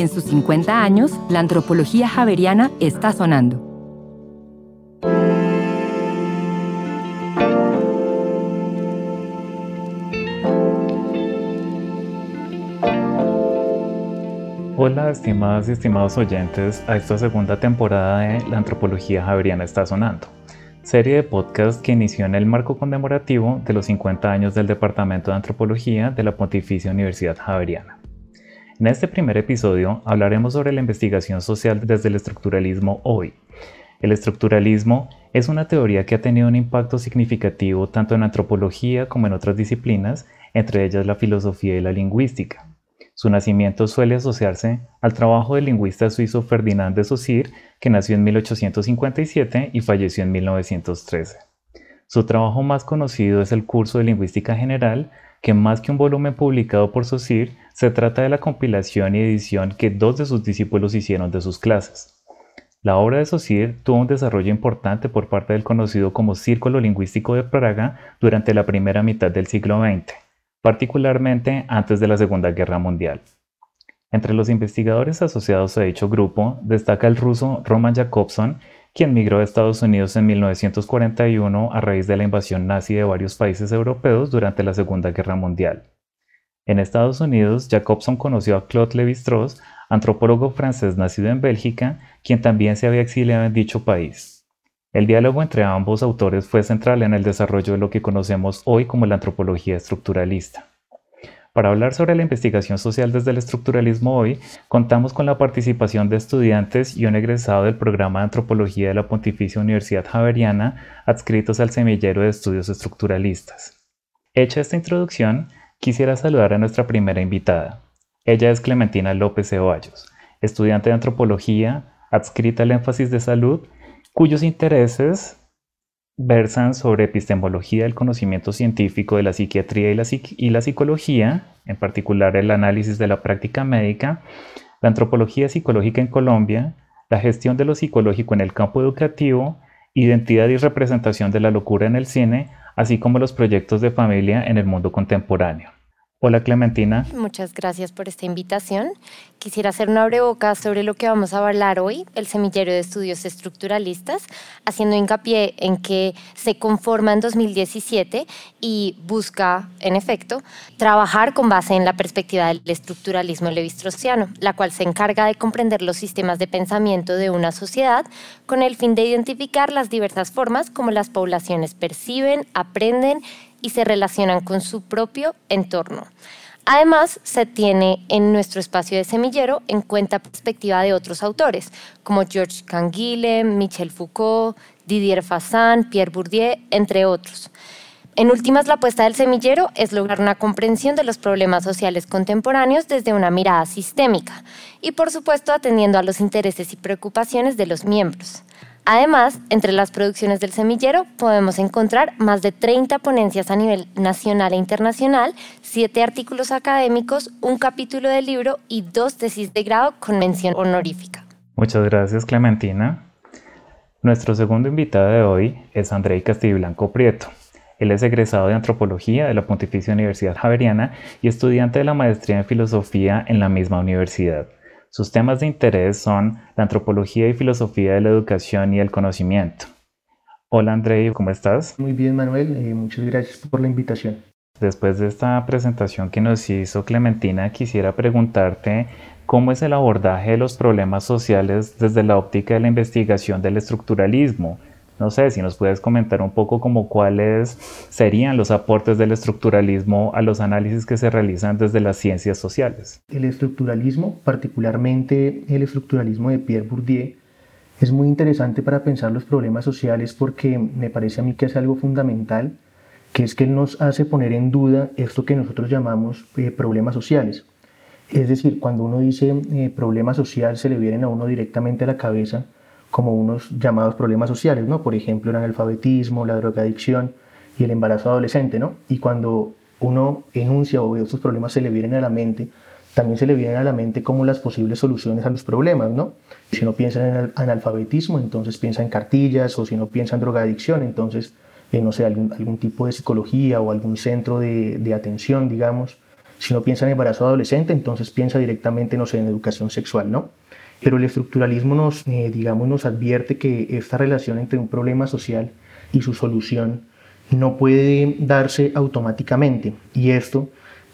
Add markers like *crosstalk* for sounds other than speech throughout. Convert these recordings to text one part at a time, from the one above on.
En sus 50 años, la antropología javeriana está sonando. Hola, estimadas y estimados oyentes, a esta segunda temporada de La Antropología Javeriana está sonando, serie de podcast que inició en el marco conmemorativo de los 50 años del Departamento de Antropología de la Pontificia Universidad Javeriana. En este primer episodio hablaremos sobre la investigación social desde el estructuralismo hoy. El estructuralismo es una teoría que ha tenido un impacto significativo tanto en antropología como en otras disciplinas, entre ellas la filosofía y la lingüística. Su nacimiento suele asociarse al trabajo del lingüista suizo Ferdinand de Saussure, que nació en 1857 y falleció en 1913. Su trabajo más conocido es el curso de lingüística general, que más que un volumen publicado por Saussure, se trata de la compilación y edición que dos de sus discípulos hicieron de sus clases. La obra de Saussure tuvo un desarrollo importante por parte del conocido como Círculo Lingüístico de Praga durante la primera mitad del siglo XX, particularmente antes de la Segunda Guerra Mundial. Entre los investigadores asociados a dicho grupo destaca el ruso Roman Jakobson, quien migró a Estados Unidos en 1941 a raíz de la invasión nazi de varios países europeos durante la Segunda Guerra Mundial. En Estados Unidos, Jacobson conoció a Claude Lévi-Strauss, antropólogo francés nacido en Bélgica, quien también se había exiliado en dicho país. El diálogo entre ambos autores fue central en el desarrollo de lo que conocemos hoy como la antropología estructuralista. Para hablar sobre la investigación social desde el estructuralismo hoy, contamos con la participación de estudiantes y un egresado del programa de antropología de la Pontificia Universidad Javeriana adscritos al semillero de estudios estructuralistas. Hecha esta introducción, quisiera saludar a nuestra primera invitada. Ella es Clementina López Ceballos, estudiante de antropología, adscrita al énfasis de salud, cuyos intereses versan sobre epistemología del conocimiento científico de la psiquiatría y la, y la psicología, en particular el análisis de la práctica médica, la antropología psicológica en Colombia, la gestión de lo psicológico en el campo educativo, identidad y representación de la locura en el cine, así como los proyectos de familia en el mundo contemporáneo. Hola Clementina. Muchas gracias por esta invitación. Quisiera hacer una boca sobre lo que vamos a hablar hoy, el semillero de estudios estructuralistas, haciendo hincapié en que se conforma en 2017 y busca, en efecto, trabajar con base en la perspectiva del estructuralismo levistrosiano, la cual se encarga de comprender los sistemas de pensamiento de una sociedad con el fin de identificar las diversas formas como las poblaciones perciben, aprenden y se relacionan con su propio entorno. Además, se tiene en nuestro espacio de semillero en cuenta perspectiva de otros autores, como Georges Canguile, Michel Foucault, Didier Fassin, Pierre Bourdieu, entre otros. En últimas, la apuesta del semillero es lograr una comprensión de los problemas sociales contemporáneos desde una mirada sistémica y, por supuesto, atendiendo a los intereses y preocupaciones de los miembros. Además, entre las producciones del semillero podemos encontrar más de 30 ponencias a nivel nacional e internacional, 7 artículos académicos, un capítulo de libro y dos tesis de grado con mención honorífica. Muchas gracias, Clementina. Nuestro segundo invitado de hoy es Andrei Castiblanco Prieto. Él es egresado de Antropología de la Pontificia Universidad Javeriana y estudiante de la maestría en Filosofía en la misma universidad. Sus temas de interés son la antropología y filosofía de la educación y el conocimiento. Hola Andrei, ¿cómo estás? Muy bien Manuel, eh, muchas gracias por la invitación. Después de esta presentación que nos hizo Clementina, quisiera preguntarte cómo es el abordaje de los problemas sociales desde la óptica de la investigación del estructuralismo no sé si nos puedes comentar un poco como cuáles serían los aportes del estructuralismo a los análisis que se realizan desde las ciencias sociales. El estructuralismo, particularmente el estructuralismo de Pierre Bourdieu, es muy interesante para pensar los problemas sociales porque me parece a mí que es algo fundamental, que es que él nos hace poner en duda esto que nosotros llamamos eh, problemas sociales. Es decir, cuando uno dice eh, problema social se le vienen a uno directamente a la cabeza como unos llamados problemas sociales, ¿no? Por ejemplo, el analfabetismo, la drogadicción y el embarazo adolescente, ¿no? Y cuando uno enuncia o estos problemas se le vienen a la mente, también se le vienen a la mente como las posibles soluciones a los problemas, ¿no? Si uno piensa en analfabetismo, entonces piensa en cartillas, o si no piensa en drogadicción, entonces, eh, no sé, algún, algún, tipo de psicología o algún centro de, de atención, digamos, Si uno piensa en embarazo adolescente, entonces piensa directamente, no sé, en educación sexual, ¿no? Pero el estructuralismo nos, eh, digamos, nos advierte que esta relación entre un problema social y su solución no puede darse automáticamente. Y esto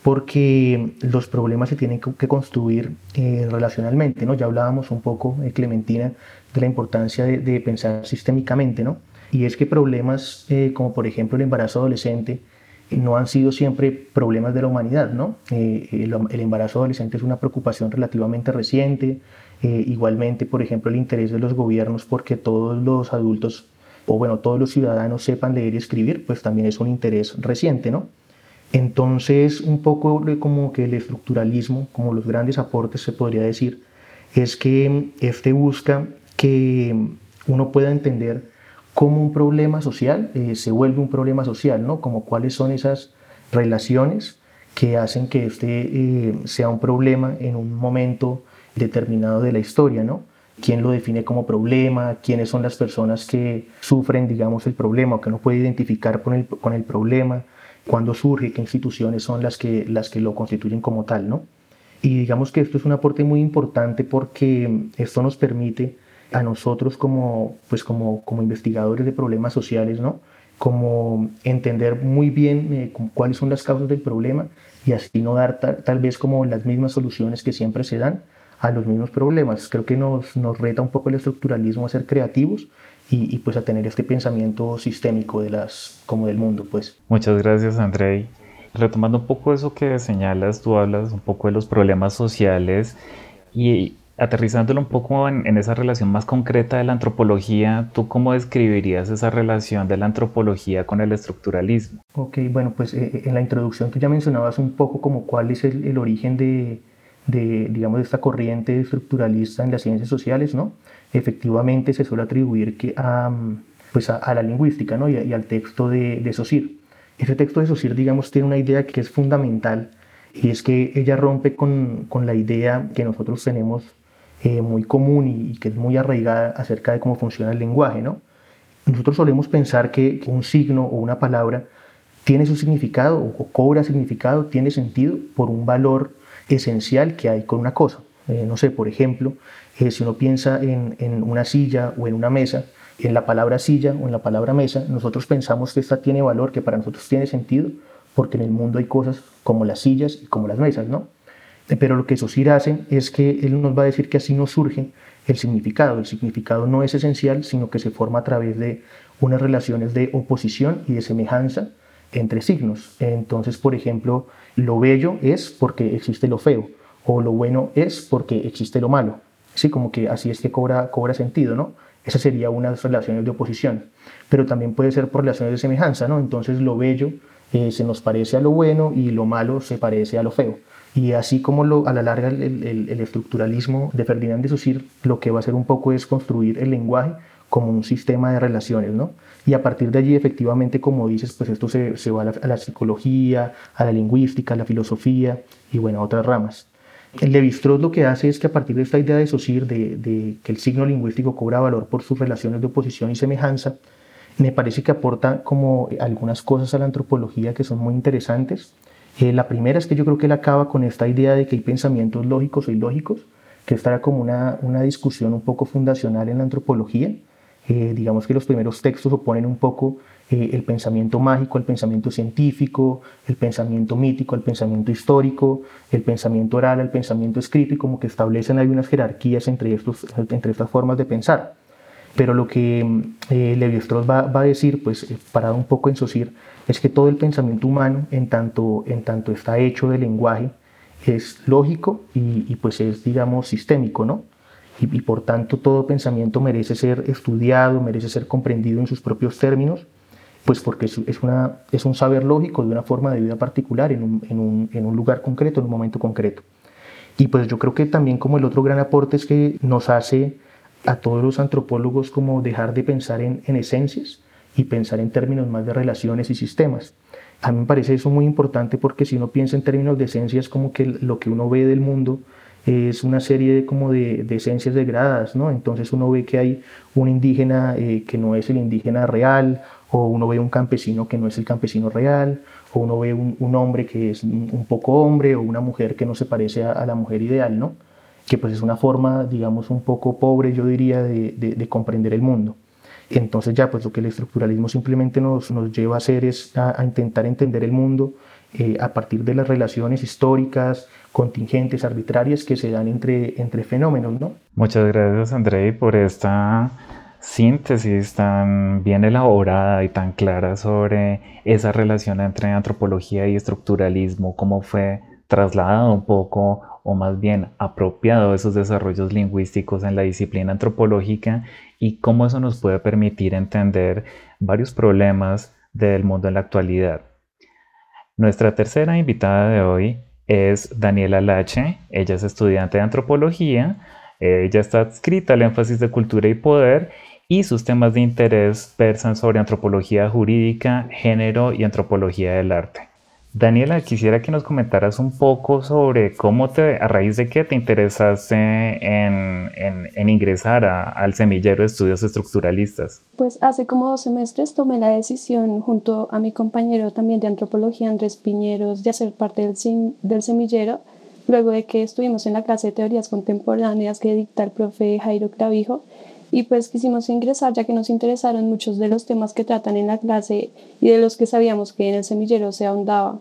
porque los problemas se tienen que construir eh, relacionalmente, ¿no? Ya hablábamos un poco, eh, Clementina, de la importancia de, pensar sistémicamente, ¿no? Y es que problemas eh, como por ejemplo el embarazo adolescente no han sido siempre problemas de la humanidad, ¿no? El, el, embarazo adolescente es una preocupación relativamente reciente, igualmente, por ejemplo, el interés de los gobiernos porque todos los adultos o bueno, todos los ciudadanos sepan leer y escribir, pues también es un interés reciente, ¿no? Entonces, un poco como que el estructuralismo, como los grandes aportes se podría decir, es que este busca que uno pueda entender cómo un problema social eh, se vuelve un problema social, ¿no? Como cuáles son esas relaciones que hacen que este eh, sea un problema en un momento determinado de la historia, ¿no? quién lo define como problema, quiénes son las personas que sufren, digamos, el problema o que no puede identificar con el, con el problema, cuándo surge, qué instituciones son las que, las que lo constituyen como tal, ¿no? Y digamos que esto es un aporte muy importante porque esto nos permite a nosotros como, pues como, como investigadores de problemas sociales, ¿no? como entender muy bien eh, cuáles son las causas del problema y así no dar tal vez como las mismas soluciones que siempre se dan, a los mismos problemas. Creo que nos, nos reta un poco el estructuralismo a ser creativos y, y, pues a tener este pensamiento sistémico de las, como del mundo. Pues. Muchas gracias Andrei. Retomando un poco eso que señalas, tú hablas un poco de los problemas sociales y aterrizándolo un poco en, en, esa relación más concreta de la antropología, ¿tú cómo describirías esa relación de la antropología con el estructuralismo? Ok, bueno, pues eh, eh, en la introducción tú ya mencionabas un poco como cuál es el, el origen de, de, digamos, de esta corriente estructuralista en las ciencias sociales, ¿no? Efectivamente se suele atribuir que a, pues a, la lingüística, ¿no? Y, al texto de, de Saussure. Ese texto de Saussure, digamos, tiene una idea que es fundamental y es que ella rompe con, con la idea que nosotros tenemos eh, muy común y, que es muy arraigada acerca de cómo funciona el lenguaje, ¿no? Nosotros solemos pensar que un signo o una palabra tiene su significado o cobra significado, tiene sentido por un valor esencial que hay con una cosa. Eh, no sé, por ejemplo, eh, si uno piensa en, una silla o en una mesa, en la palabra silla o en la palabra mesa, nosotros pensamos que esta tiene valor, que para nosotros tiene sentido, porque en el mundo hay cosas como las sillas y como las mesas, ¿no? Eh, pero lo que Saussure hace es que él nos va a decir que así no surge el significado. El significado no es esencial, sino que se forma a través de unas relaciones de oposición y de semejanza entre signos. Entonces, por ejemplo, lo bello es porque existe lo feo, o lo bueno es porque existe lo malo. Sí, como que así es que cobra, cobra sentido, ¿no? Esas serían unas relaciones de oposición. Pero también puede ser por relaciones de semejanza, ¿no? Entonces lo bello eh, se nos parece a lo bueno y lo malo se parece a lo feo. Y así como lo, a la larga el, el, el estructuralismo de Ferdinand de Saussure lo que va a hacer un poco es construir el lenguaje como un sistema de relaciones, ¿no? Y a partir de allí, efectivamente, como dices, pues esto se, se va a la, psicología, a la lingüística, a la filosofía y, bueno, a otras ramas. El Levi-Strauss lo que hace es que a partir de esta idea de Saussure, de, de, que el signo lingüístico cobra valor por sus relaciones de oposición y semejanza, me parece que aporta como algunas cosas a la antropología que son muy interesantes. Eh, la primera es que yo creo que él acaba con esta idea de que hay pensamientos lógicos e ilógicos, que esta como una, una discusión un poco fundacional en la antropología, eh, digamos que los primeros textos oponen un poco eh, el pensamiento mágico al pensamiento científico, el pensamiento mítico al pensamiento histórico, el pensamiento oral al pensamiento escrito y como que establecen hay unas jerarquías entre, estos, entre estas formas de pensar. Pero lo que eh, Levi-Strauss va, va, a decir, pues eh, parado un poco en Saussure, es que todo el pensamiento humano, en tanto, en tanto está hecho de lenguaje, es lógico y, y pues es, digamos, sistémico, ¿no? Y, por tanto todo pensamiento merece ser estudiado, merece ser comprendido en sus propios términos, pues porque es, una, es un saber lógico de una forma de vida particular, en un, en, un, en un, lugar concreto, en un momento concreto. Y pues yo creo que también como el otro gran aporte es que nos hace a todos los antropólogos como dejar de pensar en, en esencias y pensar en términos más de relaciones y sistemas. A mí me parece eso muy importante porque si uno piensa en términos de esencias como que lo que uno ve del mundo es una serie de, como de, esencias degradadas, ¿no? Entonces uno ve que hay un indígena eh, que no es el indígena real, o uno ve un campesino que no es el campesino real, o uno ve un, hombre que es un poco hombre o una mujer que no se parece a, la mujer ideal, ¿no? Que pues es una forma, digamos, un poco pobre, yo diría, de, de, comprender el mundo. Entonces ya, pues lo que el estructuralismo simplemente nos, nos lleva a hacer es a, intentar entender el mundo eh, a partir de las relaciones históricas, contingentes, arbitrarias que se dan entre, entre fenómenos, ¿no? Muchas gracias, Andrei, por esta síntesis tan bien elaborada y tan clara sobre esa relación entre antropología y estructuralismo, cómo fue trasladado un poco o más bien apropiado esos desarrollos lingüísticos en la disciplina antropológica y cómo eso nos puede permitir entender varios problemas del mundo en la actualidad. Nuestra tercera invitada de hoy es Daniela Lache, ella es estudiante de antropología, ella está adscrita al énfasis de cultura y poder y sus temas de interés versan sobre antropología jurídica, género y antropología del arte. Daniela, quisiera que nos comentaras un poco sobre cómo te, a raíz de qué te interesaste en, ingresar al semillero de estudios estructuralistas. Pues hace como dos semestres tomé la decisión junto a mi compañero también de antropología, Andrés Piñeros, de hacer parte del, del semillero, luego de que estuvimos en la clase de teorías contemporáneas que dicta el profe Jairo Clavijo y pues quisimos ingresar ya que nos interesaron muchos de los temas que tratan en la clase y de los que sabíamos que en el semillero se ahondaba.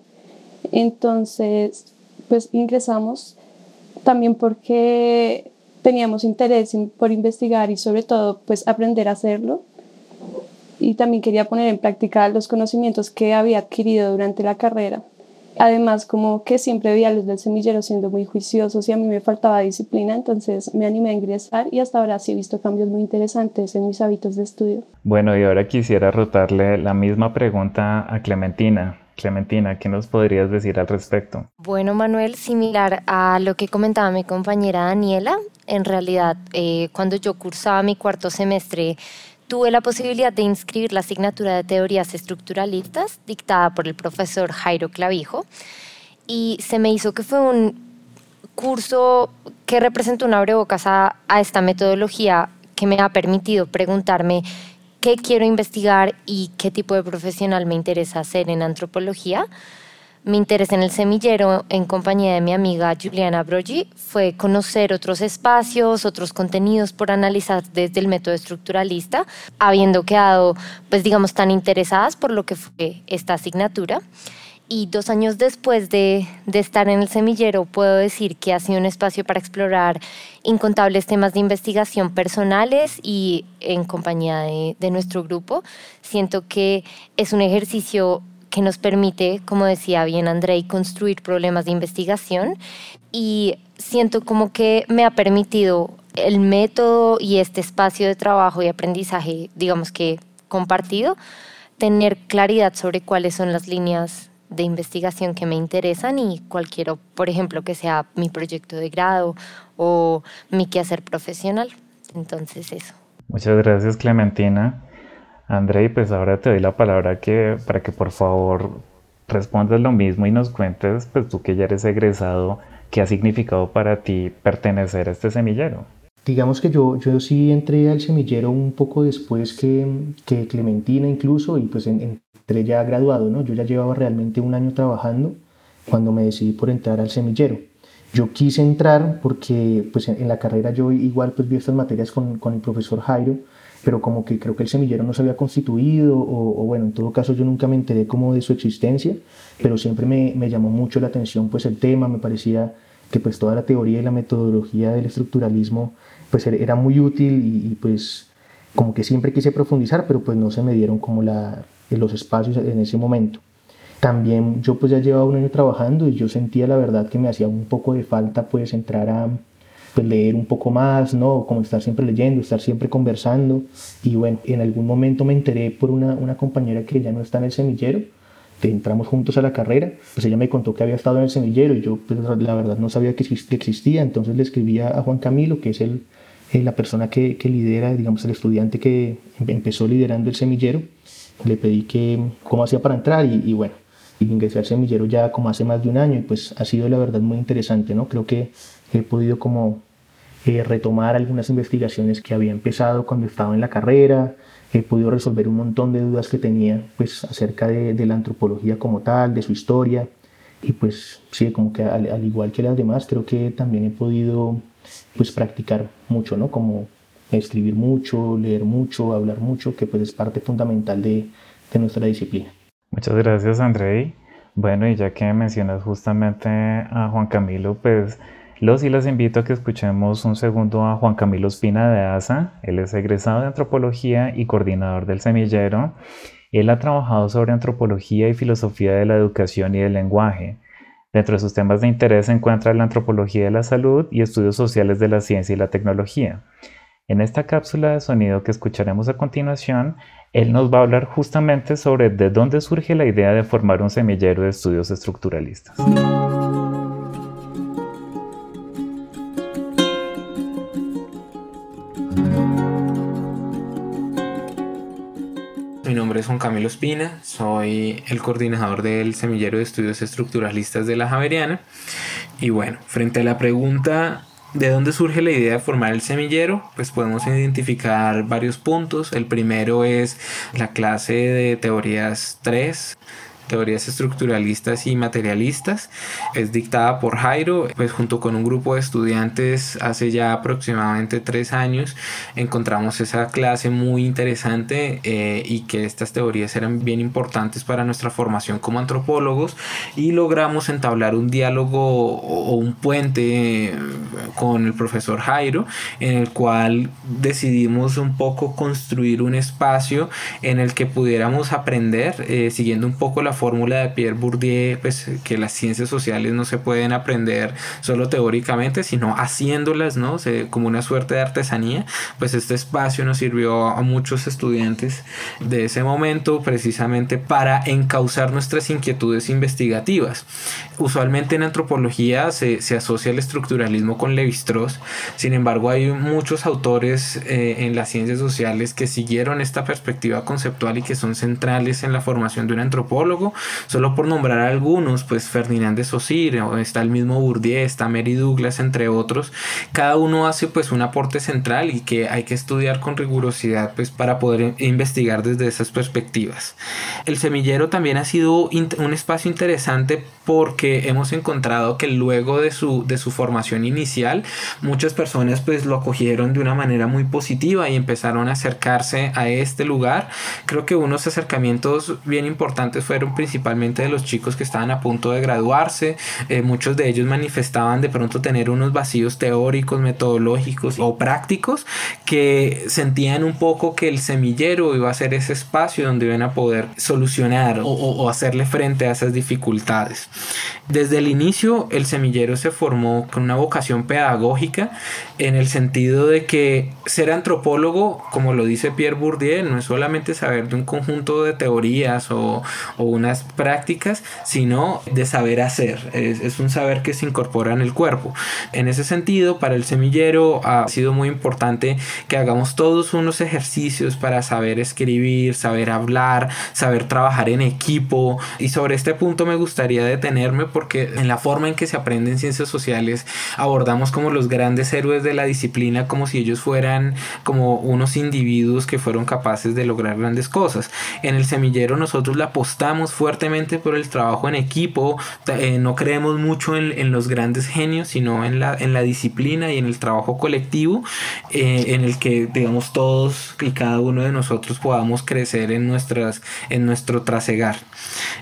Entonces, pues ingresamos también porque teníamos interés por investigar y sobre todo pues aprender a hacerlo y también quería poner en práctica los conocimientos que había adquirido durante la carrera. Además, como que siempre veía a los del semillero siendo muy juiciosos y a mí me faltaba disciplina, entonces me animé a ingresar y hasta ahora sí he visto cambios muy interesantes en mis hábitos de estudio. Bueno, y ahora quisiera rotarle la misma pregunta a Clementina. Clementina, ¿qué nos podrías decir al respecto? Bueno, Manuel, similar a lo que comentaba mi compañera Daniela, en realidad eh, cuando yo cursaba mi cuarto semestre tuve la posibilidad de inscribir la asignatura de teorías estructuralistas dictada por el profesor Jairo Clavijo y se me hizo que fue un curso que representó una abrebocas a, a esta metodología que me ha permitido preguntarme qué quiero investigar y qué tipo de profesional me interesa hacer en antropología mi interés en el semillero en compañía de mi amiga Juliana Brogi fue conocer otros espacios, otros contenidos por analizar desde el método estructuralista, habiendo quedado, pues digamos, tan interesadas por lo que fue esta asignatura. Y dos años después de, de, estar en el semillero, puedo decir que ha sido un espacio para explorar incontables temas de investigación personales y en compañía de, de nuestro grupo. Siento que es un ejercicio que nos permite, como decía bien Andrei, construir problemas de investigación y siento como que me ha permitido el método y este espacio de trabajo y aprendizaje, digamos que compartido, tener claridad sobre cuáles son las líneas de investigación que me interesan y cualquiera, por ejemplo, que sea mi proyecto de grado o mi quehacer profesional. Entonces eso. Muchas gracias Clementina. André, pues ahora te doy la palabra que, para que por favor respondas lo mismo y nos cuentes, pues tú que ya eres egresado, qué ha significado para ti pertenecer a este semillero. Digamos que yo, yo sí entré al semillero un poco después que, que Clementina incluso y pues entré ya graduado, ¿no? Yo ya llevaba realmente un año trabajando cuando me decidí por entrar al semillero. Yo quise entrar porque pues en, la carrera yo igual pues vi estas materias con, con el profesor Jairo, pero como que creo que el semillero no se había constituido o, bueno, en todo caso yo nunca me enteré como de su existencia, pero siempre me, me, llamó mucho la atención pues el tema, me parecía que pues toda la teoría y la metodología del estructuralismo pues era muy útil y, pues como que siempre quise profundizar, pero pues no se me dieron como la, los espacios en ese momento. También yo pues ya llevaba un año trabajando y yo sentía la verdad que me hacía un poco de falta pues entrar a pues, leer un poco más, ¿no? Como estar siempre leyendo, estar siempre conversando. Y bueno, en algún momento me enteré por una, una compañera que ya no está en el semillero, entramos juntos a la carrera, pues ella me contó que había estado en el semillero y yo pues, la verdad no sabía que existía, entonces le escribí a Juan Camilo, que es el, eh, la persona que, lidera, digamos, el estudiante que empezó liderando el semillero, le pedí que cómo hacía para entrar y bueno, ingresé al semillero ya como hace más de un año y pues ha sido la verdad muy interesante, ¿no? Creo que he podido como eh, retomar algunas investigaciones que había empezado cuando estaba en la carrera, he podido resolver un montón de dudas que tenía pues acerca de, de la antropología como tal, de su historia y pues sí, como que al, al, igual que las demás creo que también he podido pues practicar mucho, ¿no? Como escribir mucho, leer mucho, hablar mucho, que pues es parte fundamental de, de nuestra disciplina. Muchas gracias Andrei. Bueno, y ya que mencionas justamente a Juan Camilo, pues los y las invito a que escuchemos un segundo a Juan Camilo Espina de ASA. Él es egresado de antropología y coordinador del semillero. Él ha trabajado sobre antropología y filosofía de la educación y del lenguaje. Dentro de sus temas de interés se encuentra la antropología de la salud y estudios sociales de la ciencia y la tecnología. En esta cápsula de sonido que escucharemos a continuación, él nos va a hablar justamente sobre de dónde surge la idea de formar un semillero de estudios estructuralistas. Mi nombre es Juan Camilo Espina, soy el coordinador del Semillero de Estudios Estructuralistas de la Javeriana. Y bueno, frente a la pregunta ¿De dónde surge la idea de formar el semillero? Pues podemos identificar varios puntos. El primero es la clase de teorías 3 teorías estructuralistas y materialistas. Es dictada por Jairo, pues junto con un grupo de estudiantes hace ya aproximadamente tres años encontramos esa clase muy interesante eh, y que estas teorías eran bien importantes para nuestra formación como antropólogos y logramos entablar un diálogo o un puente eh, con el profesor Jairo en el cual decidimos un poco construir un espacio en el que pudiéramos aprender eh, siguiendo un poco la fórmula de Pierre Bourdieu, pues que las ciencias sociales no se pueden aprender solo teóricamente, sino haciéndolas, ¿no? como una suerte de artesanía, pues este espacio nos sirvió a muchos estudiantes de ese momento precisamente para encauzar nuestras inquietudes investigativas. Usualmente en antropología se, se asocia el estructuralismo con Levi-Strauss, sin embargo hay muchos autores eh, en las ciencias sociales que siguieron esta perspectiva conceptual y que son centrales en la formación de un antropólogo Solo por nombrar algunos, pues Ferdinand de Saussure, está el mismo Bourdieu, está Mary Douglas, entre otros. Cada uno hace pues un aporte central y que hay que estudiar con rigurosidad pues para poder investigar desde esas perspectivas. El semillero también ha sido un espacio interesante porque hemos encontrado que luego de su, de su formación inicial, muchas personas pues lo acogieron de una manera muy positiva y empezaron a acercarse a este lugar. Creo que unos acercamientos bien importantes fueron principalmente de los chicos que estaban a punto de graduarse. Eh, muchos de ellos manifestaban de pronto tener unos vacíos teóricos, metodológicos o prácticos que sentían un poco que el semillero iba a ser ese espacio donde iban a poder solucionar o, hacerle frente a esas dificultades. Desde el inicio el semillero se formó con una vocación pedagógica en el sentido de que ser antropólogo, como lo dice Pierre Bourdieu, no es solamente saber de un conjunto de teorías o, o prácticas, sino de saber hacer. Es, es, un saber que se incorpora en el cuerpo. En ese sentido, para el semillero ha sido muy importante que hagamos todos unos ejercicios para saber escribir, saber hablar, saber trabajar en equipo. Y sobre este punto me gustaría detenerme porque en la forma en que se aprende en ciencias sociales abordamos como los grandes héroes de la disciplina como si ellos fueran como unos individuos que fueron capaces de lograr grandes cosas. En el semillero nosotros la apostamos fuertemente por el trabajo en equipo, eh, no creemos mucho en, en, los grandes genios, sino en la, en la disciplina y en el trabajo colectivo, eh, en el que, digamos, todos y cada uno de nosotros podamos crecer en, nuestras, en nuestro trasegar.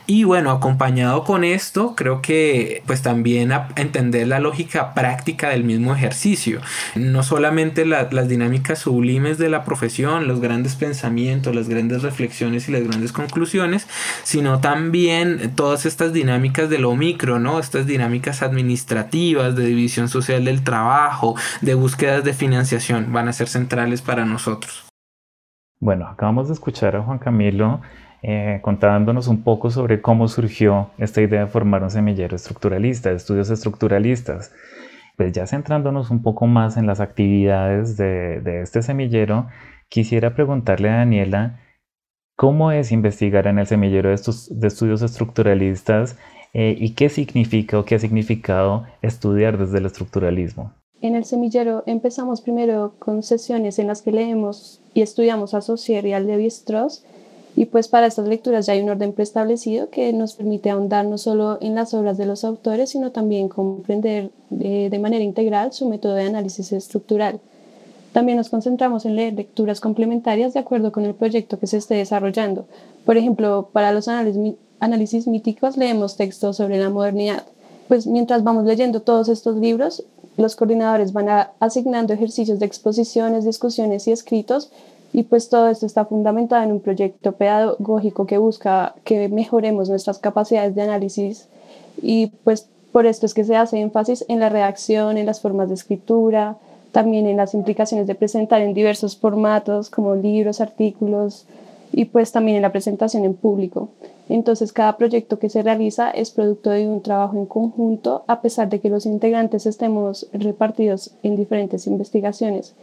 Y bueno, acompañado con esto, creo que pues también entender la lógica práctica del mismo ejercicio, no solamente la, las dinámicas sublimes de la profesión, los grandes pensamientos, las grandes reflexiones y las grandes conclusiones, sino también todas estas dinámicas de lo micro, ¿no? Estas dinámicas administrativas, de división social del trabajo, de búsquedas de financiación, van a ser centrales para nosotros. Bueno, acabamos de escuchar a Juan Camilo eh, contándonos un poco sobre cómo surgió esta idea de formar un semillero estructuralista, de estudios estructuralistas. Pues ya centrándonos un poco más en las actividades de, de este semillero, quisiera preguntarle a Daniela ¿Cómo es investigar en el semillero de, estos, de estudios estructuralistas eh, y qué significa o qué ha significado estudiar desde el estructuralismo? En el semillero empezamos primero con sesiones en las que leemos y estudiamos a Saussure y a Levi-Strauss y pues para estas lecturas ya hay un orden preestablecido que nos permite ahondar no solo en las obras de los autores, sino también comprender de, de manera integral su método de análisis estructural. También nos concentramos en leer lecturas complementarias de acuerdo con el proyecto que se esté desarrollando. Por ejemplo, para los análisis, míticos leemos textos sobre la modernidad. Pues mientras vamos leyendo todos estos libros, los coordinadores van asignando ejercicios de exposiciones, discusiones y escritos y pues todo esto está fundamentado en un proyecto pedagógico que busca que mejoremos nuestras capacidades de análisis y pues por esto es que se hace énfasis en la redacción, en las formas de escritura, también en las implicaciones de presentar en diversos formatos como libros, artículos y pues también en la presentación en público. Entonces cada proyecto que se realiza es producto de un trabajo en conjunto a pesar de que los integrantes estemos repartidos en diferentes investigaciones.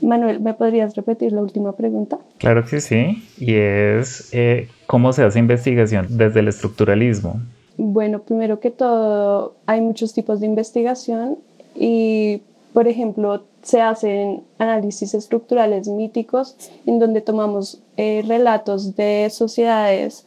Manuel, ¿me podrías repetir la última pregunta? Claro que sí, y es eh, ¿cómo se hace investigación desde el estructuralismo? Bueno, primero que todo, hay muchos tipos de investigación y, por ejemplo, se hacen análisis estructurales míticos en donde tomamos eh, relatos de sociedades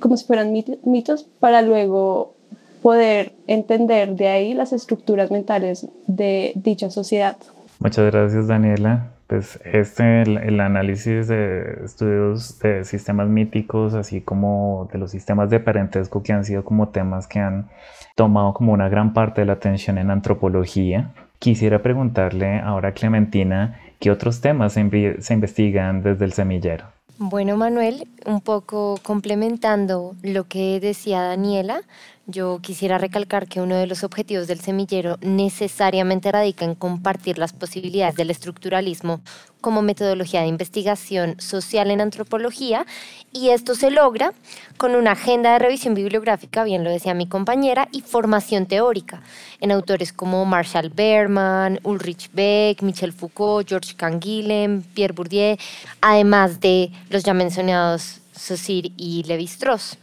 como si fueran mitos para luego poder entender de ahí las estructuras mentales de dicha sociedad. Muchas gracias Daniela pues este, el, análisis de estudios de sistemas míticos, así como de los sistemas de parentesco que han sido como temas que han tomado como una gran parte de la atención en antropología. Quisiera preguntarle ahora a Clementina qué otros temas se, se investigan desde el semillero. Bueno, Manuel, un poco complementando lo que decía Daniela, yo quisiera recalcar que uno de los objetivos del semillero necesariamente radica en compartir las posibilidades del estructuralismo como metodología de investigación social en antropología y esto se logra con una agenda de revisión bibliográfica, bien lo decía mi compañera, y formación teórica en autores como Marshall Berman, Ulrich Beck, Michel Foucault, George Canguilhem, Pierre Bourdieu, además de los ya mencionados Saussure y Levi-Strauss.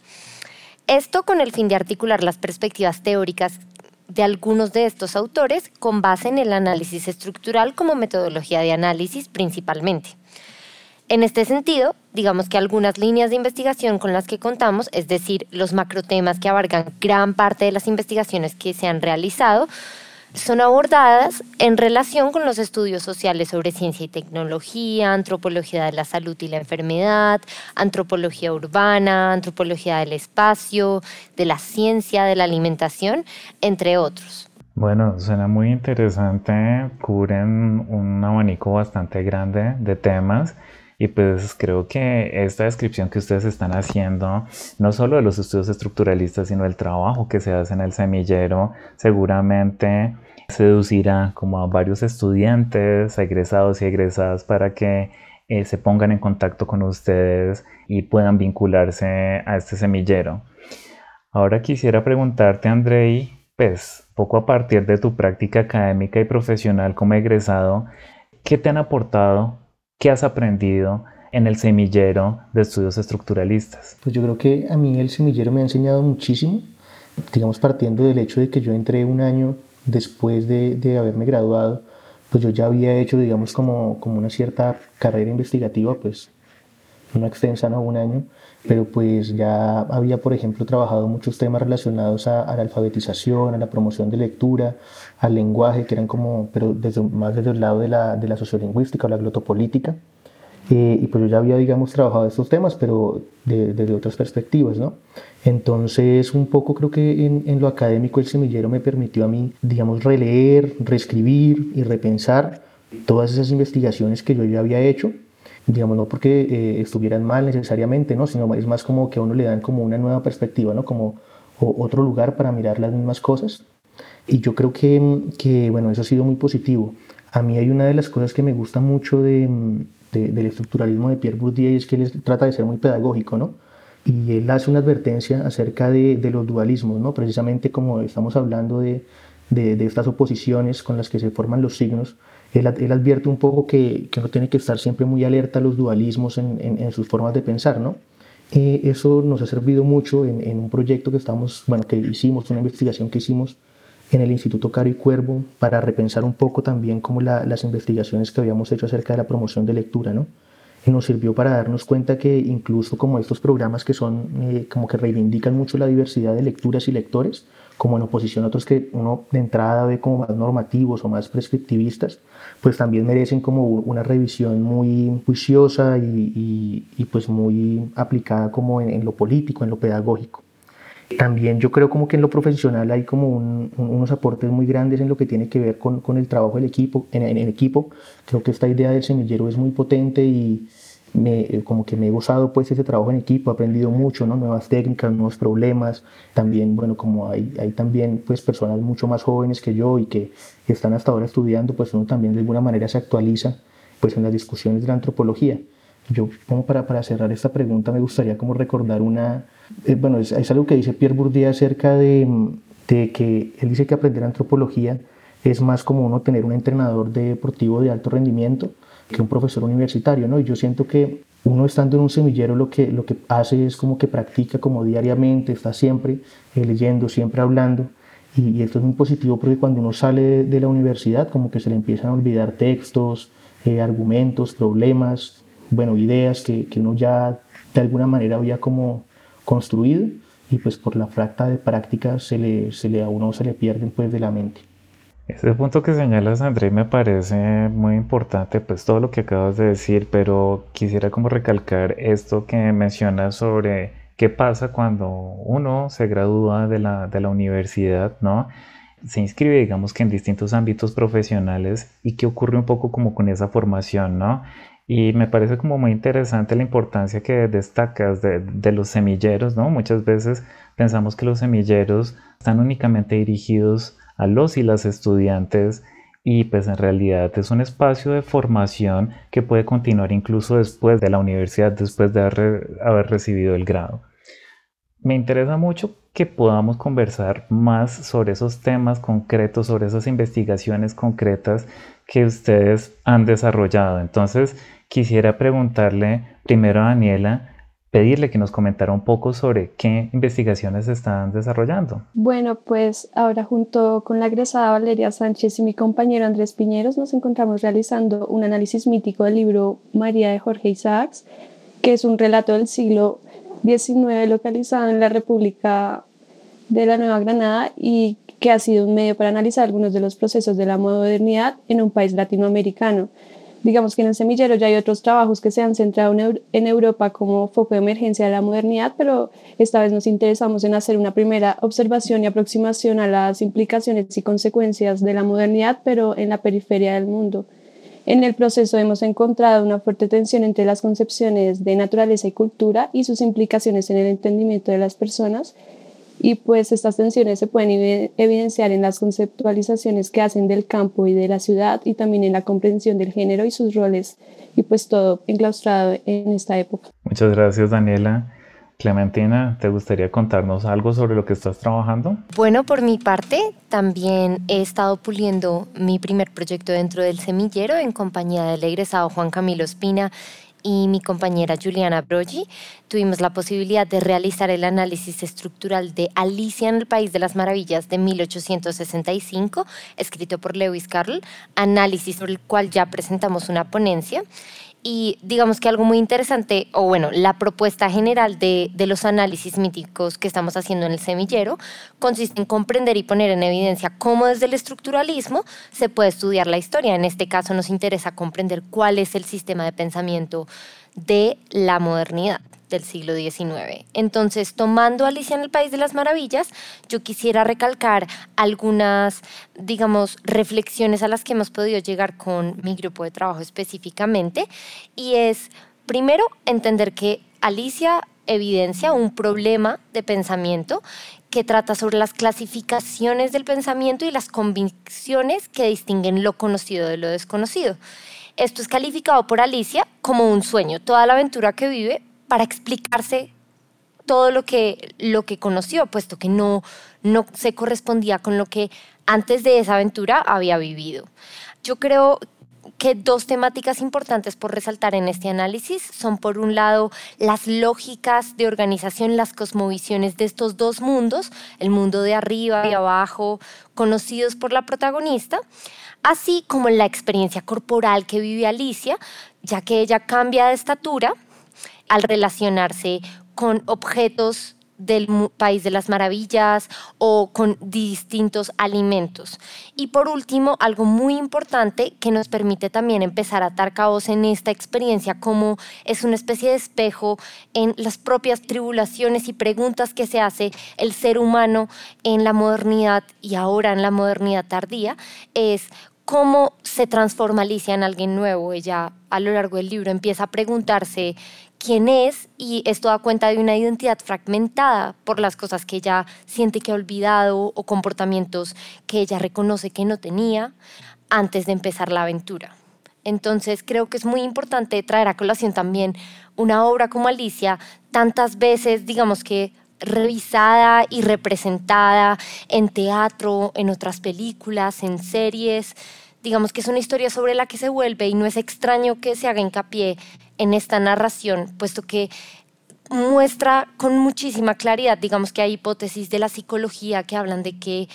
Esto con el fin de articular las perspectivas teóricas de algunos de estos autores con base en el análisis estructural como metodología de análisis principalmente. En este sentido, digamos que algunas líneas de investigación con las que contamos, es decir, los macrotemas que abarcan gran parte de las investigaciones que se han realizado, son abordadas en relación con los estudios sociales sobre ciencia y tecnología, antropología de la salud y la enfermedad, antropología urbana, antropología del espacio, de la ciencia, de la alimentación, entre otros. Bueno, suena muy interesante, cubren un abanico bastante grande de temas y pues creo que esta descripción que ustedes están haciendo, no solo de los estudios estructuralistas, sino el trabajo que se hace en el semillero, seguramente seducirá como a varios estudiantes, egresados y egresadas para que eh, se pongan en contacto con ustedes y puedan vincularse a este semillero. Ahora quisiera preguntarte, Andrei, pues poco a partir de tu práctica académica y profesional como egresado, ¿qué te han aportado? ¿Qué has aprendido en el semillero de estudios estructuralistas? Pues yo creo que a mí el semillero me ha enseñado muchísimo, digamos partiendo del hecho de que yo entré un año después de, de, haberme graduado, pues yo ya había hecho, digamos, como, como una cierta carrera investigativa, pues una extensa, ¿no? Un año, pero pues ya había, por ejemplo, trabajado muchos temas relacionados a, a, la alfabetización, a la promoción de lectura, al lenguaje, que eran como, pero desde, más desde el lado de la, de la sociolingüística o la glotopolítica. Eh, y pues yo ya había, digamos, trabajado estos temas, pero desde otras perspectivas, ¿no? Entonces, un poco creo que en, en, lo académico el semillero me permitió a mí, digamos, releer, reescribir y repensar todas esas investigaciones que yo ya había hecho, digamos, no porque eh, estuvieran mal necesariamente, ¿no? Sino es más como que a uno le dan como una nueva perspectiva, ¿no? Como otro lugar para mirar las mismas cosas. Y yo creo que, que, bueno, eso ha sido muy positivo. A mí hay una de las cosas que me gusta mucho de, del estructuralismo de Pierre Bourdieu y es que él trata de ser muy pedagógico, ¿no? Y él hace una advertencia acerca de, de los dualismos, ¿no? Precisamente como estamos hablando de, de, estas oposiciones con las que se forman los signos, él, él advierte un poco que, que, uno tiene que estar siempre muy alerta a los dualismos en, en, en sus formas de pensar, ¿no? Eh, eso nos ha servido mucho en, en, un proyecto que estamos, bueno, que hicimos, una investigación que hicimos en el Instituto Caro y Cuervo para repensar un poco también como las investigaciones que habíamos hecho acerca de la promoción de lectura, ¿no? Nos sirvió para darnos cuenta que incluso como estos programas que son eh, como que reivindican mucho la diversidad de lecturas y lectores, como en oposición a otros que uno de entrada ve como más normativos o más prescriptivistas, pues también merecen como una revisión muy juiciosa y, y, pues muy aplicada como en, lo político, en lo pedagógico. También yo creo como que en lo profesional hay como unos aportes muy grandes en lo que tiene que ver con, con el trabajo del equipo, en, en, el equipo. Creo que esta idea del semillero es muy potente y, me, como que me he gozado pues ese trabajo en equipo, he aprendido mucho, ¿no? nuevas técnicas, nuevos problemas, también, bueno, como hay, hay también pues personas mucho más jóvenes que yo y que, están hasta ahora estudiando, pues uno también de alguna manera se actualiza pues en las discusiones de la antropología. Yo como para, para cerrar esta pregunta me gustaría como recordar una, eh, bueno, es, algo que dice Pierre Bourdieu acerca de, de que él dice que aprender antropología es más como uno tener un entrenador deportivo de alto rendimiento que un profesor universitario, ¿no? Y yo siento que uno estando en un semillero lo que, lo que hace es como que practica como diariamente, está siempre eh, leyendo, siempre hablando. Y, esto es muy positivo porque cuando uno sale de, la universidad como que se le empiezan a olvidar textos, eh, argumentos, problemas, bueno, ideas que, que uno ya de alguna manera había como construido y pues por la falta de práctica se le, se le, a uno se le pierden pues de la mente. Ese punto que señalas, André, me parece muy importante, pues todo lo que acabas de decir, pero quisiera como recalcar esto que mencionas sobre qué pasa cuando uno se gradúa de la, de la universidad, ¿no? Se inscribe, digamos que en distintos ámbitos profesionales y qué ocurre un poco como con esa formación, ¿no? Y me parece como muy interesante la importancia que destacas de, de los semilleros, ¿no? Muchas veces pensamos que los semilleros están únicamente dirigidos a los y las estudiantes y pues en realidad es un espacio de formación que puede continuar incluso después de la universidad, después de haber, recibido el grado. Me interesa mucho que podamos conversar más sobre esos temas concretos, sobre esas investigaciones concretas que ustedes han desarrollado. Entonces, quisiera preguntarle primero a Daniela, pedirle que nos comentara un poco sobre qué investigaciones están desarrollando. Bueno, pues ahora junto con la egresada Valeria Sánchez y mi compañero Andrés Piñeros nos encontramos realizando un análisis mítico del libro María de Jorge Isaacs, que es un relato del siglo XIX localizado en la República de la Nueva Granada y que ha sido un medio para analizar algunos de los procesos de la modernidad en un país latinoamericano digamos que en el semillero ya hay otros trabajos que se han centrado en, Europa como foco de emergencia de la modernidad, pero esta vez nos interesamos en hacer una primera observación y aproximación a las implicaciones y consecuencias de la modernidad, pero en la periferia del mundo. En el proceso hemos encontrado una fuerte tensión entre las concepciones de naturaleza y cultura y sus implicaciones en el entendimiento de las personas y pues estas tensiones se pueden evidenciar en las conceptualizaciones que hacen del campo y de la ciudad y también en la comprensión del género y sus roles y pues todo enclaustrado en esta época. Muchas gracias Daniela. Clementina, ¿te gustaría contarnos algo sobre lo que estás trabajando? Bueno, por mi parte, también he estado puliendo mi primer proyecto dentro del semillero en compañía del egresado Juan Camilo Espina y mi compañera Juliana Brogi tuvimos la posibilidad de realizar el análisis estructural de Alicia en el País de las Maravillas de 1865, escrito por Lewis Carroll, análisis sobre el cual ya presentamos una ponencia y digamos que algo muy interesante, o bueno, la propuesta general de, de, los análisis míticos que estamos haciendo en el semillero consiste en comprender y poner en evidencia cómo desde el estructuralismo se puede estudiar la historia. En este caso nos interesa comprender cuál es el sistema de pensamiento de la modernidad del siglo XIX. Entonces, tomando Alicia en el País de las Maravillas, yo quisiera recalcar algunas, digamos, reflexiones a las que hemos podido llegar con mi grupo de trabajo específicamente, y es, primero, entender que Alicia evidencia un problema de pensamiento que trata sobre las clasificaciones del pensamiento y las convicciones que distinguen lo conocido de lo desconocido. Esto es calificado por Alicia como un sueño. Toda la aventura que vive para explicarse todo lo que, lo que conoció, puesto que no, no se correspondía con lo que antes de esa aventura había vivido. Yo creo que dos temáticas importantes por resaltar en este análisis son, por un lado, las lógicas de organización, las cosmovisiones de estos dos mundos, el mundo de arriba y abajo, conocidos por la protagonista, así como la experiencia corporal que vive Alicia, ya que ella cambia de estatura al relacionarse con objetos del País de las Maravillas o con distintos alimentos. Y por último, algo muy importante que nos permite también empezar a atar cabos en esta experiencia, como es una especie de espejo en las propias tribulaciones y preguntas que se hace el ser humano en la modernidad y ahora en la modernidad tardía, es cómo se transforma Alicia en alguien nuevo. Ella a lo largo del libro empieza a preguntarse quién es y esto da cuenta de una identidad fragmentada por las cosas que ella siente que ha olvidado o comportamientos que ella reconoce que no tenía antes de empezar la aventura. Entonces creo que es muy importante traer a colación también una obra como Alicia, tantas veces, digamos que revisada y representada en teatro, en otras películas, en series. Digamos que es una historia sobre la que se vuelve y no es extraño que se haga hincapié en esta narración, puesto que muestra con muchísima claridad, digamos que hay hipótesis de la psicología que hablan de que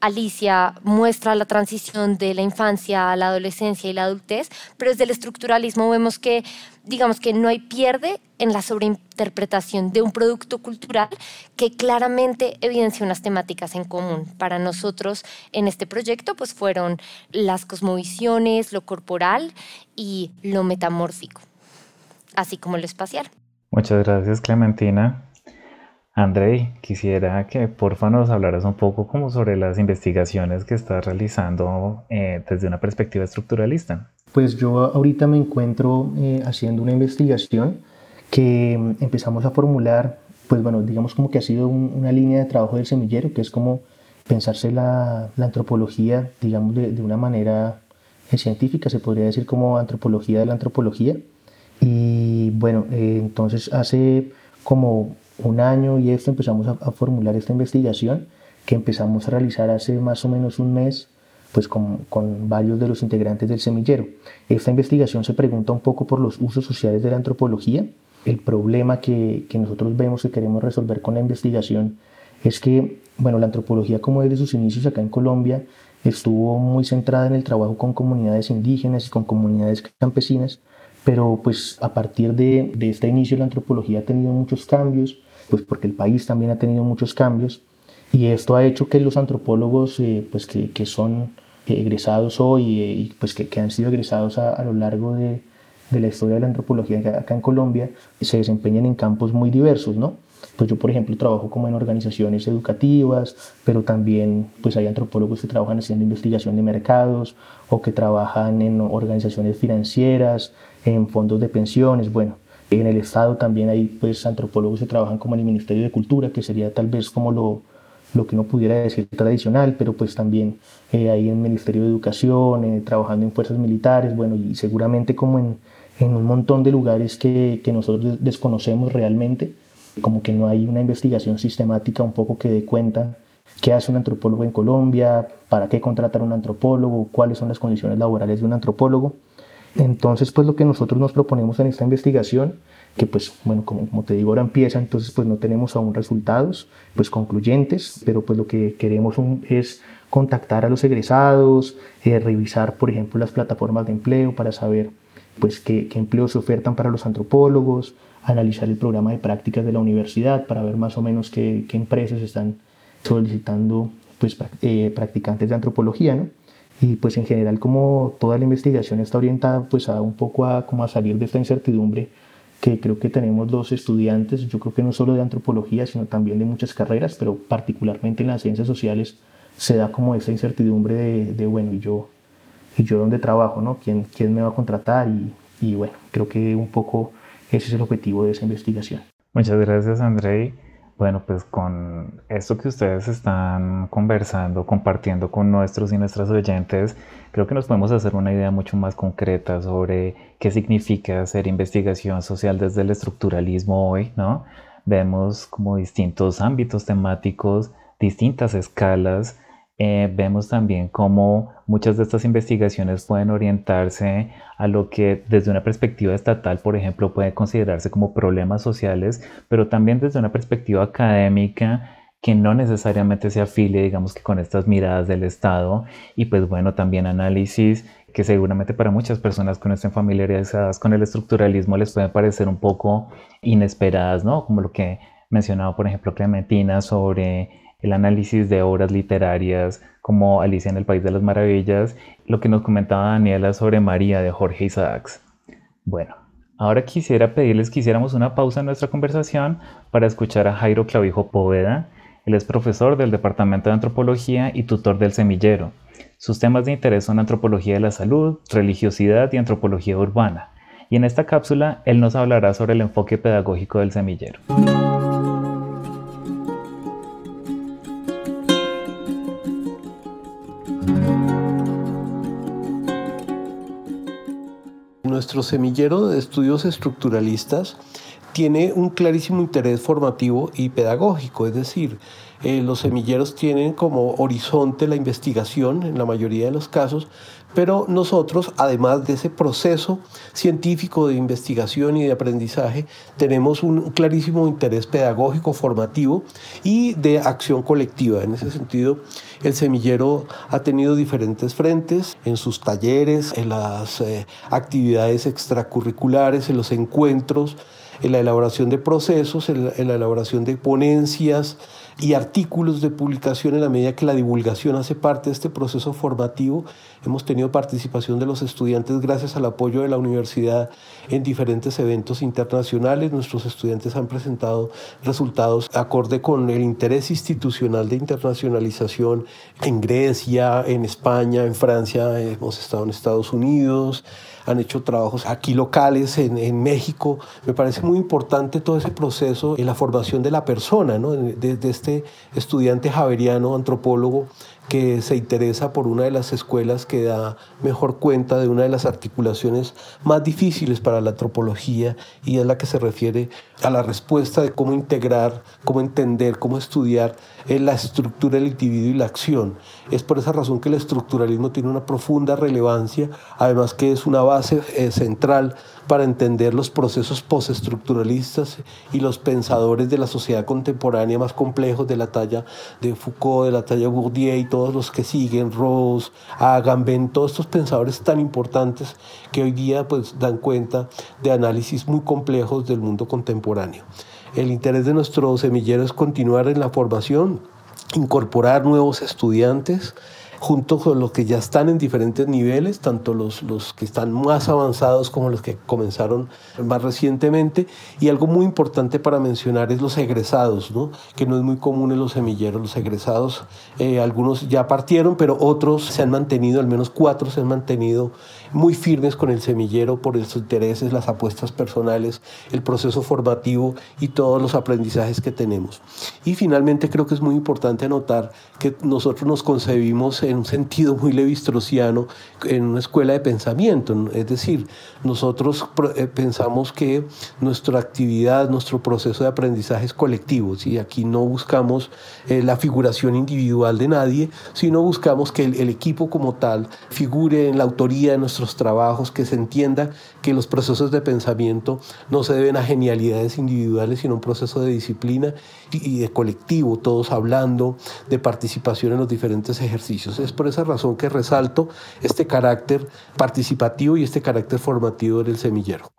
Alicia muestra la transición de la infancia a la adolescencia y la adultez, pero desde el estructuralismo vemos que, digamos que no hay pierde en la sobreinterpretación de un producto cultural que claramente evidencia unas temáticas en común. Para nosotros en este proyecto pues fueron las cosmovisiones, lo corporal y lo metamórfico así como lo espacial. Muchas gracias Clementina. Andrei, quisiera que porfa nos hablaras un poco como sobre las investigaciones que estás realizando eh, desde una perspectiva estructuralista. Pues yo ahorita me encuentro eh, haciendo una investigación que mm, empezamos a formular, pues bueno, digamos como que ha sido una línea de trabajo del semillero, que es como pensarse la, antropología, digamos, de, de una manera eh, científica, se podría decir como antropología de la antropología y bueno, eh, entonces hace como un año y esto empezamos a, formular esta investigación que empezamos a realizar hace más o menos un mes pues con, con, varios de los integrantes del semillero. Esta investigación se pregunta un poco por los usos sociales de la antropología. El problema que, que nosotros vemos que queremos resolver con la investigación es que, bueno, la antropología como desde sus inicios acá en Colombia estuvo muy centrada en el trabajo con comunidades indígenas y con comunidades campesinas, pero pues a partir de, de este inicio la antropología ha tenido muchos cambios, pues porque el país también ha tenido muchos cambios y esto ha hecho que los antropólogos eh, pues que, que, son egresados hoy eh, y pues que, que, han sido egresados a, a lo largo de, de, la historia de la antropología acá en Colombia se desempeñan en campos muy diversos, ¿no? Pues yo, por ejemplo, trabajo como en organizaciones educativas, pero también pues hay antropólogos que trabajan haciendo investigación de mercados o que trabajan en organizaciones financieras, en fondos de pensiones, bueno, en el Estado también hay pues antropólogos que trabajan como en el Ministerio de Cultura, que sería tal vez como lo, lo que uno pudiera decir tradicional, pero pues también eh, hay en el Ministerio de Educación, eh, trabajando en fuerzas militares, bueno, y seguramente como en, en un montón de lugares que, que, nosotros desconocemos realmente, como que no hay una investigación sistemática un poco que dé cuenta qué hace un antropólogo en Colombia, para qué contratar a un antropólogo, cuáles son las condiciones laborales de un antropólogo. Entonces, pues lo que nosotros nos proponemos en esta investigación, que pues, bueno, como, te digo, ahora empieza, entonces pues no tenemos aún resultados pues concluyentes, pero pues lo que queremos es contactar a los egresados, eh, revisar, por ejemplo, las plataformas de empleo para saber pues qué, empleos se ofertan para los antropólogos, analizar el programa de prácticas de la universidad para ver más o menos qué, qué empresas están solicitando pues, eh, practicantes de antropología, ¿no? Y pues en general como toda la investigación está orientada pues a un poco a, como a salir de esta incertidumbre que creo que tenemos los estudiantes, yo creo que no solo de antropología, sino también de muchas carreras, pero particularmente en las ciencias sociales se da como esa incertidumbre de, de bueno, ¿y yo, y yo dónde trabajo? ¿no? ¿Quién, ¿Quién me va a contratar? Y, y bueno, creo que un poco ese es el objetivo de esa investigación. Muchas gracias, Andrei. Bueno, pues con esto que ustedes están conversando, compartiendo con nuestros y nuestras oyentes, creo que nos podemos hacer una idea mucho más concreta sobre qué significa hacer investigación social desde el estructuralismo hoy, ¿no? Vemos como distintos ámbitos temáticos, distintas escalas eh, vemos también cómo muchas de estas investigaciones pueden orientarse a lo que desde una perspectiva estatal, por ejemplo, puede considerarse como problemas sociales, pero también desde una perspectiva académica que no necesariamente se afile, digamos que con estas miradas del Estado y pues bueno, también análisis que seguramente para muchas personas que no estén familiarizadas con el estructuralismo les pueden parecer un poco inesperadas, ¿no? Como lo que mencionaba, por ejemplo, Clementina sobre el análisis de obras literarias como Alicia en el País de las Maravillas, lo que nos comentaba Daniela sobre María de Jorge Isaacs. Bueno, ahora quisiera pedirles que hiciéramos una pausa en nuestra conversación para escuchar a Jairo Clavijo Poveda. Él es profesor del Departamento de Antropología y tutor del Semillero. Sus temas de interés son antropología de la salud, religiosidad y antropología urbana. Y en esta cápsula él nos hablará sobre el enfoque pedagógico del semillero. Nuestro semillero de estudios estructuralistas tiene un clarísimo interés formativo y pedagógico, es decir, eh, los semilleros tienen como horizonte la investigación en la mayoría de los casos, pero nosotros, además de ese proceso científico de investigación y de aprendizaje, tenemos un clarísimo interés pedagógico, formativo y de acción colectiva. En ese sentido, el semillero ha tenido diferentes frentes en sus talleres, en las eh, actividades extracurriculares, en los encuentros, en la elaboración de procesos, en la elaboración de ponencias, y artículos de publicación en la medida que la divulgación hace parte de este proceso formativo. Hemos tenido participación de los estudiantes gracias al apoyo de la universidad en diferentes eventos internacionales. Nuestros estudiantes han presentado resultados acorde con el interés institucional de internacionalización en Grecia, en España, en Francia, hemos estado en Estados Unidos han hecho trabajos aquí locales en, México. Me parece muy importante todo ese proceso en la formación de la persona, ¿no? de, de este estudiante javeriano, antropólogo, que se interesa por una de las escuelas que da mejor cuenta de una de las articulaciones más difíciles para la antropología y es la que se refiere a la respuesta de cómo integrar, cómo entender, cómo estudiar eh, la estructura del individuo y la acción. Es por esa razón que el estructuralismo tiene una profunda relevancia, además que es una base eh, central para entender los procesos postestructuralistas y los pensadores de la sociedad contemporánea más complejos de la talla de Foucault, de la talla Bourdieu y todos los que siguen, Rawls, Agamben, todos estos pensadores tan importantes que hoy día pues dan cuenta de análisis muy complejos del mundo contemporáneo. El interés de nuestro semillero es continuar en la formación, incorporar nuevos estudiantes, junto con los que ya están en diferentes niveles, tanto los, los que están más avanzados como los que comenzaron más recientemente. Y algo muy importante para mencionar es los egresados, ¿no? que no es muy común en los semilleros. Los egresados, eh, algunos ya partieron, pero otros se han mantenido, al menos cuatro se han mantenido muy firmes con el semillero por sus intereses, las apuestas personales, el proceso formativo y todos los aprendizajes que tenemos. Y finalmente creo que es muy importante anotar que nosotros nos concebimos en un sentido muy levistrosiano en una escuela de pensamiento, es decir, nosotros eh, pensamos que nuestra actividad, nuestro proceso de aprendizaje es colectivo, y aquí no buscamos eh, la figuración individual de nadie, sino buscamos que el, el equipo como tal figure en la autoría de nuestro trabajos, que se entienda que los procesos de pensamiento no se deben a genialidades individuales, sino a un proceso de disciplina y de colectivo, todos hablando, de participación en los diferentes ejercicios. Es por esa razón que resalto este carácter participativo y este carácter formativo del semillero.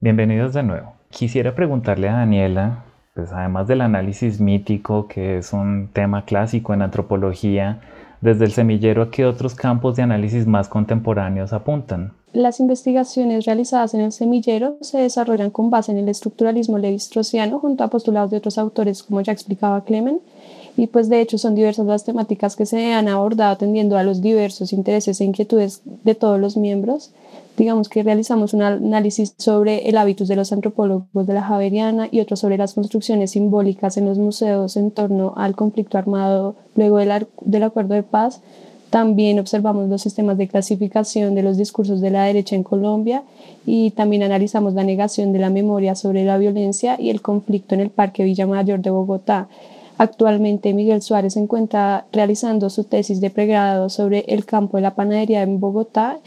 Bienvenidos de nuevo. Quisiera preguntarle a Daniela, pues además del análisis mítico, que es un tema clásico en antropología, desde el semillero, ¿a qué otros campos de análisis más contemporáneos apuntan? Las investigaciones realizadas en el semillero se desarrollan con base en el estructuralismo levi-straussiano junto a postulados de otros autores, como ya explicaba Clemen, y pues de hecho son diversas las temáticas que se han abordado atendiendo a los diversos intereses e inquietudes de todos los miembros digamos que realizamos un análisis sobre el hábitus de los antropólogos de la Javeriana y otro sobre las construcciones simbólicas en los museos en torno al conflicto armado luego del, del acuerdo de paz. También observamos los sistemas de clasificación de los discursos de la derecha en Colombia y también analizamos la negación de la memoria sobre la violencia y el conflicto en el Parque Villa Mayor de Bogotá. Actualmente Miguel Suárez se encuentra realizando su tesis de pregrado sobre el campo de la panadería en Bogotá,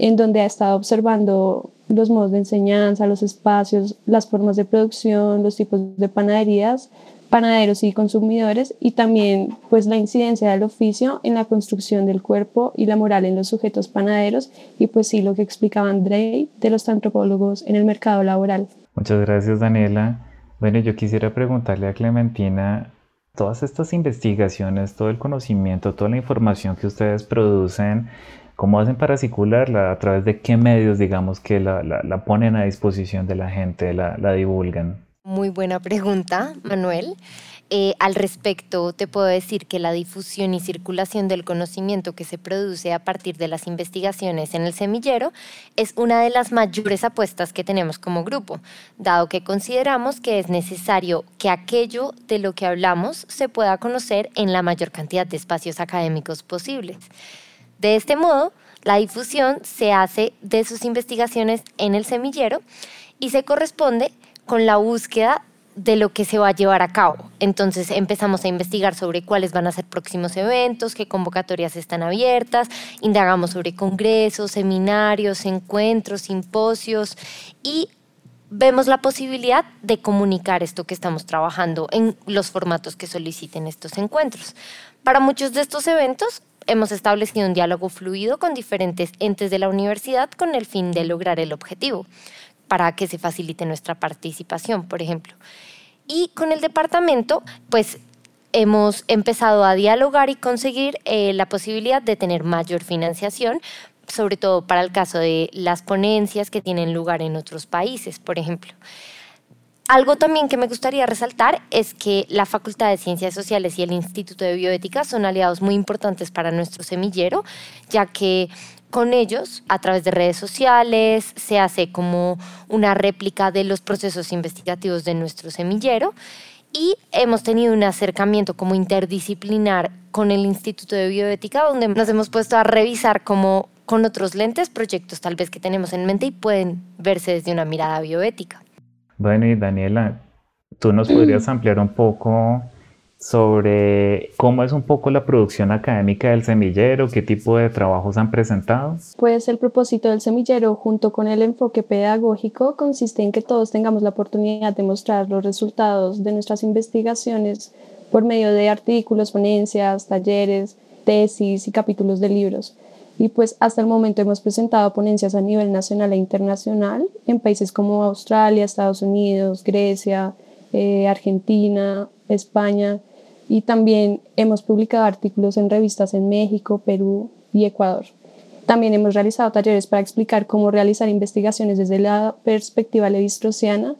en donde ha estado observando los modos de enseñanza, los espacios, las formas de producción, los tipos de panaderías, panaderos y consumidores y también pues la incidencia del oficio en la construcción del cuerpo y la moral en los sujetos panaderos y pues sí lo que explicaba Andrei de los antropólogos en el mercado laboral. Muchas gracias Daniela. Bueno, yo quisiera preguntarle a Clementina todas estas investigaciones, todo el conocimiento, toda la información que ustedes producen, ¿cómo hacen para circularla? ¿A través de qué medios, digamos, que la, la, ponen a disposición de la gente, la, la divulgan? Muy buena pregunta, Manuel. Eh, al respecto, te puedo decir que la difusión y circulación del conocimiento que se produce a partir de las investigaciones en el semillero es una de las mayores apuestas que tenemos como grupo, dado que consideramos que es necesario que aquello de lo que hablamos se pueda conocer en la mayor cantidad de espacios académicos posibles. De este modo, la difusión se hace de sus investigaciones en el semillero y se corresponde con la búsqueda de lo que se va a llevar a cabo. Entonces empezamos a investigar sobre cuáles van a ser próximos eventos, qué convocatorias están abiertas, indagamos sobre congresos, seminarios, encuentros, simposios y vemos la posibilidad de comunicar esto que estamos trabajando en los formatos que soliciten estos encuentros. Para muchos de estos eventos hemos establecido un diálogo fluido con diferentes entes de la universidad con el fin de lograr el objetivo para que se facilite nuestra participación, por ejemplo. Y con el departamento, pues hemos empezado a dialogar y conseguir eh, la posibilidad de tener mayor financiación, sobre todo para el caso de las ponencias que tienen lugar en otros países, por ejemplo. Algo también que me gustaría resaltar es que la Facultad de Ciencias Sociales y el Instituto de Bioética son aliados muy importantes para nuestro semillero, ya que con ellos a través de redes sociales, se hace como una réplica de los procesos investigativos de nuestro semillero y hemos tenido un acercamiento como interdisciplinar con el Instituto de Bioética donde nos hemos puesto a revisar como con otros lentes proyectos tal vez que tenemos en mente y pueden verse desde una mirada bioética. Bueno, y Daniela, ¿tú nos *clears throat* podrías ampliar un poco sobre cómo es un poco la producción académica del semillero, qué tipo de trabajos han presentado. Pues el propósito del semillero junto con el enfoque pedagógico consiste en que todos tengamos la oportunidad de mostrar los resultados de nuestras investigaciones por medio de artículos, ponencias, talleres, tesis y capítulos de libros. Y pues hasta el momento hemos presentado ponencias a nivel nacional e internacional en países como Australia, Estados Unidos, Grecia, eh, Argentina, España y también hemos publicado artículos en revistas en México, Perú y Ecuador. También hemos realizado talleres para explicar cómo realizar investigaciones desde la perspectiva levistrociana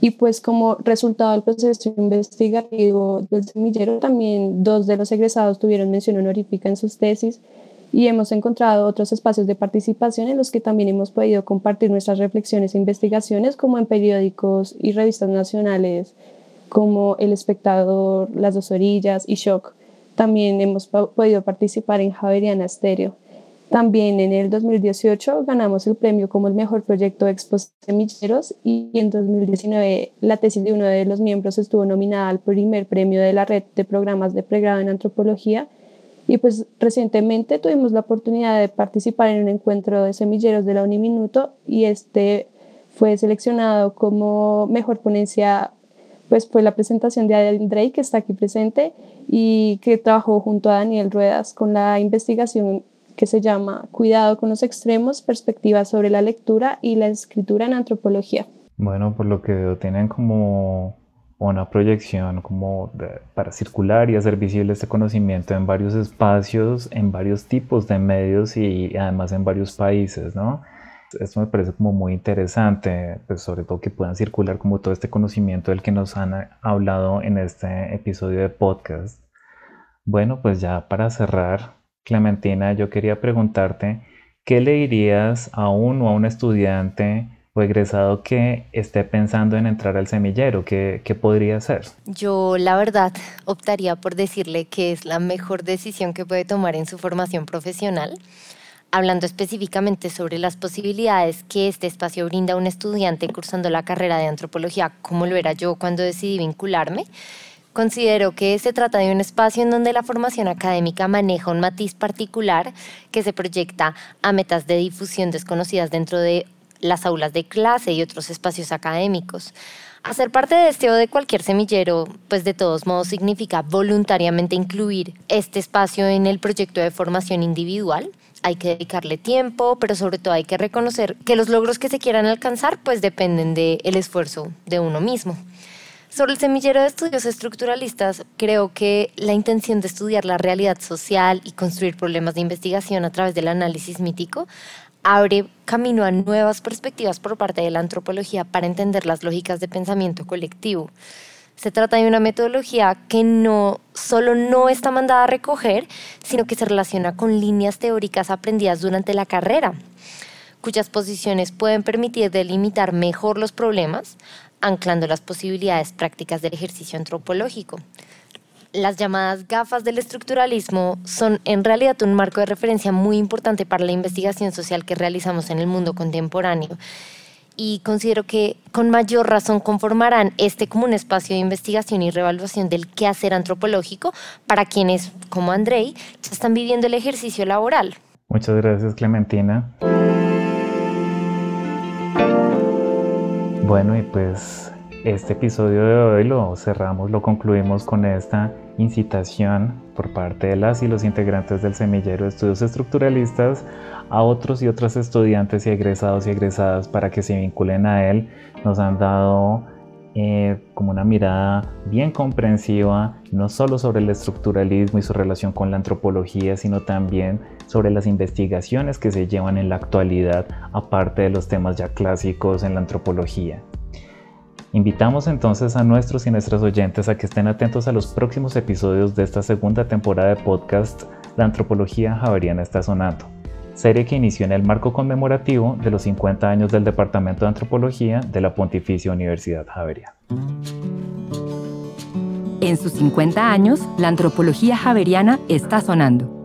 y pues como resultado del proceso investigativo del semillero también dos de los egresados tuvieron mención honorífica en sus tesis y hemos encontrado otros espacios de participación en los que también hemos podido compartir nuestras reflexiones e investigaciones como en periódicos y revistas nacionales como El Espectador, Las Dos Orillas y Shock. También hemos podido participar en Javeriana Stereo. También en el 2018 ganamos el premio como el mejor proyecto Expo Semilleros y en 2019 la tesis de uno de los miembros estuvo nominada al primer premio de la red de programas de pregrado en antropología y pues recientemente tuvimos la oportunidad de participar en un encuentro de semilleros de la Uniminuto y este fue seleccionado como mejor ponencia pues fue la presentación de Andrei, que está aquí presente y que trabajó junto a Daniel Ruedas con la investigación que se llama Cuidado con los extremos, perspectivas sobre la lectura y la escritura en antropología. Bueno, por lo que veo, tienen como una proyección como para circular y hacer visible este conocimiento en varios espacios, en varios tipos de medios y además en varios países, ¿no? Esto me parece como muy interesante, pues sobre todo que puedan circular como todo este conocimiento del que nos han hablado en este episodio de podcast. Bueno, pues ya para cerrar, Clementina, yo quería preguntarte, ¿qué le dirías a uno o a un estudiante o egresado que esté pensando en entrar al semillero? ¿Qué, ¿Qué podría hacer? Yo la verdad optaría por decirle que es la mejor decisión que puede tomar en su formación profesional hablando específicamente sobre las posibilidades que este espacio brinda a un estudiante cursando la carrera de antropología, como lo era yo cuando decidí vincularme, Considero que se trata de un espacio en donde la formación académica maneja un matiz particular que se proyecta a metas de difusión desconocidas dentro de las aulas de clase y otros espacios académicos. Hacer parte de este o de cualquier semillero, pues de todos modos significa voluntariamente incluir este espacio en el proyecto de formación individual. Hay que dedicarle tiempo, pero sobre todo hay que reconocer que los logros que se quieran alcanzar pues dependen del esfuerzo de uno mismo. Sobre el semillero de estudios estructuralistas, creo que la intención de estudiar la realidad social y construir problemas de investigación a través del análisis mítico abre camino a nuevas perspectivas por parte de la antropología para entender las lógicas de pensamiento colectivo. Se trata de una metodología que no solo no está mandada a recoger, sino que se relaciona con líneas teóricas aprendidas durante la carrera, cuyas posiciones pueden permitir delimitar mejor los problemas, anclando las posibilidades prácticas del ejercicio antropológico. Las llamadas gafas del estructuralismo son en realidad un marco de referencia muy importante para la investigación social que realizamos en el mundo contemporáneo y considero que con mayor razón conformarán este como un espacio de investigación y revaluación del quehacer antropológico para quienes, como Andrei, están viviendo el ejercicio laboral. Muchas gracias, Clementina. Bueno, y pues este episodio de hoy lo cerramos, lo concluimos con esta incitación por parte de las y los integrantes del semillero de estudios estructuralistas a otros y otras estudiantes y egresados y egresadas para que se vinculen a él. Nos han dado eh, como una mirada bien comprensiva, no solo sobre el estructuralismo y su relación con la antropología, sino también sobre las investigaciones que se llevan en la actualidad, aparte de los temas ya clásicos en la antropología. Invitamos entonces a nuestros y nuestras oyentes a que estén atentos a los próximos episodios de esta segunda temporada de podcast La Antropología Javeriana está sonando, serie que inició en el marco conmemorativo de los 50 años del Departamento de Antropología de la Pontificia Universidad Javeriana. En sus 50 años, la antropología javeriana está sonando.